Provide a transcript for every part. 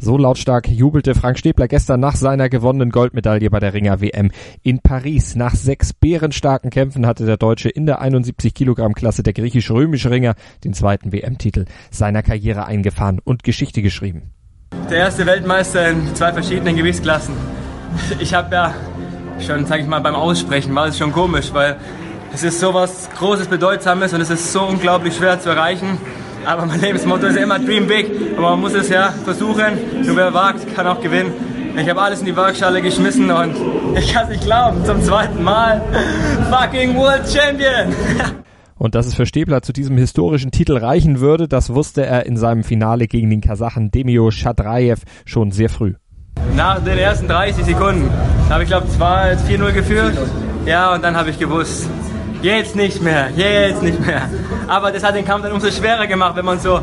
So lautstark jubelte Frank Stäbler gestern nach seiner gewonnenen Goldmedaille bei der Ringer WM in Paris. Nach sechs bärenstarken Kämpfen hatte der Deutsche in der 71 Kilogramm Klasse der griechisch-römische Ringer den zweiten WM-Titel seiner Karriere eingefahren und Geschichte geschrieben. Der erste Weltmeister in zwei verschiedenen Gewichtsklassen. Ich habe ja schon, sag ich mal, beim Aussprechen war es schon komisch, weil es ist so was Großes, Bedeutsames und es ist so unglaublich schwer zu erreichen. Aber mein Lebensmotto ist immer Dream Big. Aber man muss es ja versuchen. Nur wer wagt, kann auch gewinnen. Ich habe alles in die Waagschale geschmissen und ich kann es nicht glauben. Zum zweiten Mal fucking World Champion. Und dass es für Stäbler zu diesem historischen Titel reichen würde, das wusste er in seinem Finale gegen den Kasachen Demio Shadraev schon sehr früh. Nach den ersten 30 Sekunden habe ich glaube 4-0 geführt. Ja, und dann habe ich gewusst, jetzt nicht mehr, jetzt nicht mehr. Aber das hat den Kampf dann umso schwerer gemacht, wenn man so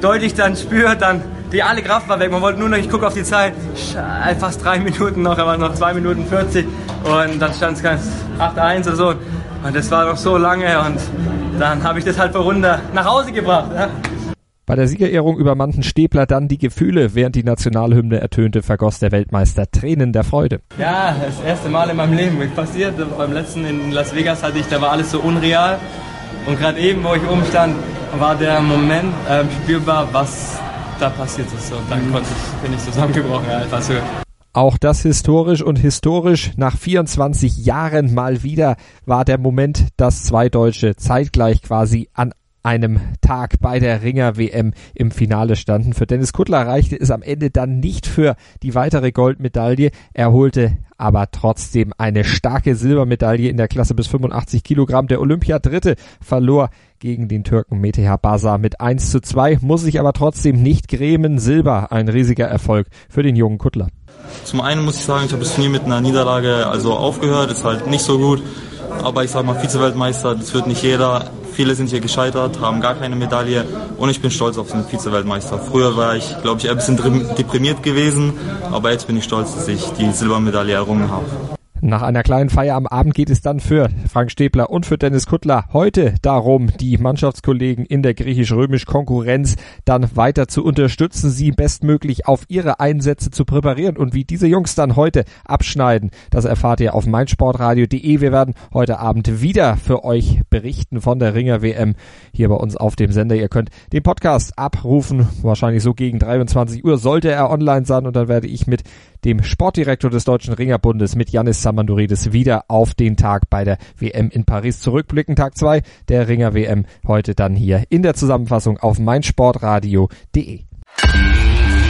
deutlich dann spürt, dann die alle Kraft war weg. Man wollte nur noch, ich gucke auf die Zeit, fast drei Minuten noch, aber noch zwei Minuten 40 und dann stand es ganz 8-1 oder so. Und das war noch so lange und dann habe ich das halt vor Runde nach Hause gebracht. Ja. Bei der Siegerehrung übermannten Stäbler dann die Gefühle, während die Nationalhymne ertönte, vergoss der Weltmeister Tränen der Freude. Ja, das erste Mal in meinem Leben passiert. Beim letzten in Las Vegas hatte ich, da war alles so unreal. Und gerade eben, wo ich oben stand, war der Moment äh, spürbar, was da passiert ist. Und dann konnte ich, bin ich zusammengebrochen. Ja, einfach so. Auch das historisch und historisch nach 24 Jahren mal wieder war der Moment, dass zwei Deutsche zeitgleich quasi an einem Tag bei der Ringer WM im Finale standen. Für Dennis Kuttler reichte es am Ende dann nicht für die weitere Goldmedaille. Er holte aber trotzdem eine starke Silbermedaille in der Klasse bis 85 Kilogramm. Der Olympiadritte verlor gegen den Türken Meteha Basa mit 1 zu 2, muss sich aber trotzdem nicht grämen. Silber, ein riesiger Erfolg für den jungen Kuttler. Zum einen muss ich sagen, ich habe das Turnier mit einer Niederlage also aufgehört, ist halt nicht so gut. Aber ich sag mal, Vize-Weltmeister, das wird nicht jeder. Viele sind hier gescheitert, haben gar keine Medaille und ich bin stolz auf den Vize-Weltmeister. Früher war ich, glaube ich, ein bisschen deprimiert gewesen, aber jetzt bin ich stolz, dass ich die Silbermedaille errungen habe. Nach einer kleinen Feier am Abend geht es dann für Frank Stäbler und für Dennis Kuttler heute darum, die Mannschaftskollegen in der griechisch-römisch Konkurrenz dann weiter zu unterstützen, sie bestmöglich auf ihre Einsätze zu präparieren und wie diese Jungs dann heute abschneiden, das erfahrt ihr auf meinsportradio.de. Wir werden heute Abend wieder für euch berichten von der Ringer WM hier bei uns auf dem Sender. Ihr könnt den Podcast abrufen, wahrscheinlich so gegen 23 Uhr sollte er online sein und dann werde ich mit dem Sportdirektor des Deutschen Ringerbundes mit Janis Samanduridis wieder auf den Tag bei der WM in Paris zurückblicken. Tag zwei der Ringer WM heute dann hier in der Zusammenfassung auf meinsportradio.de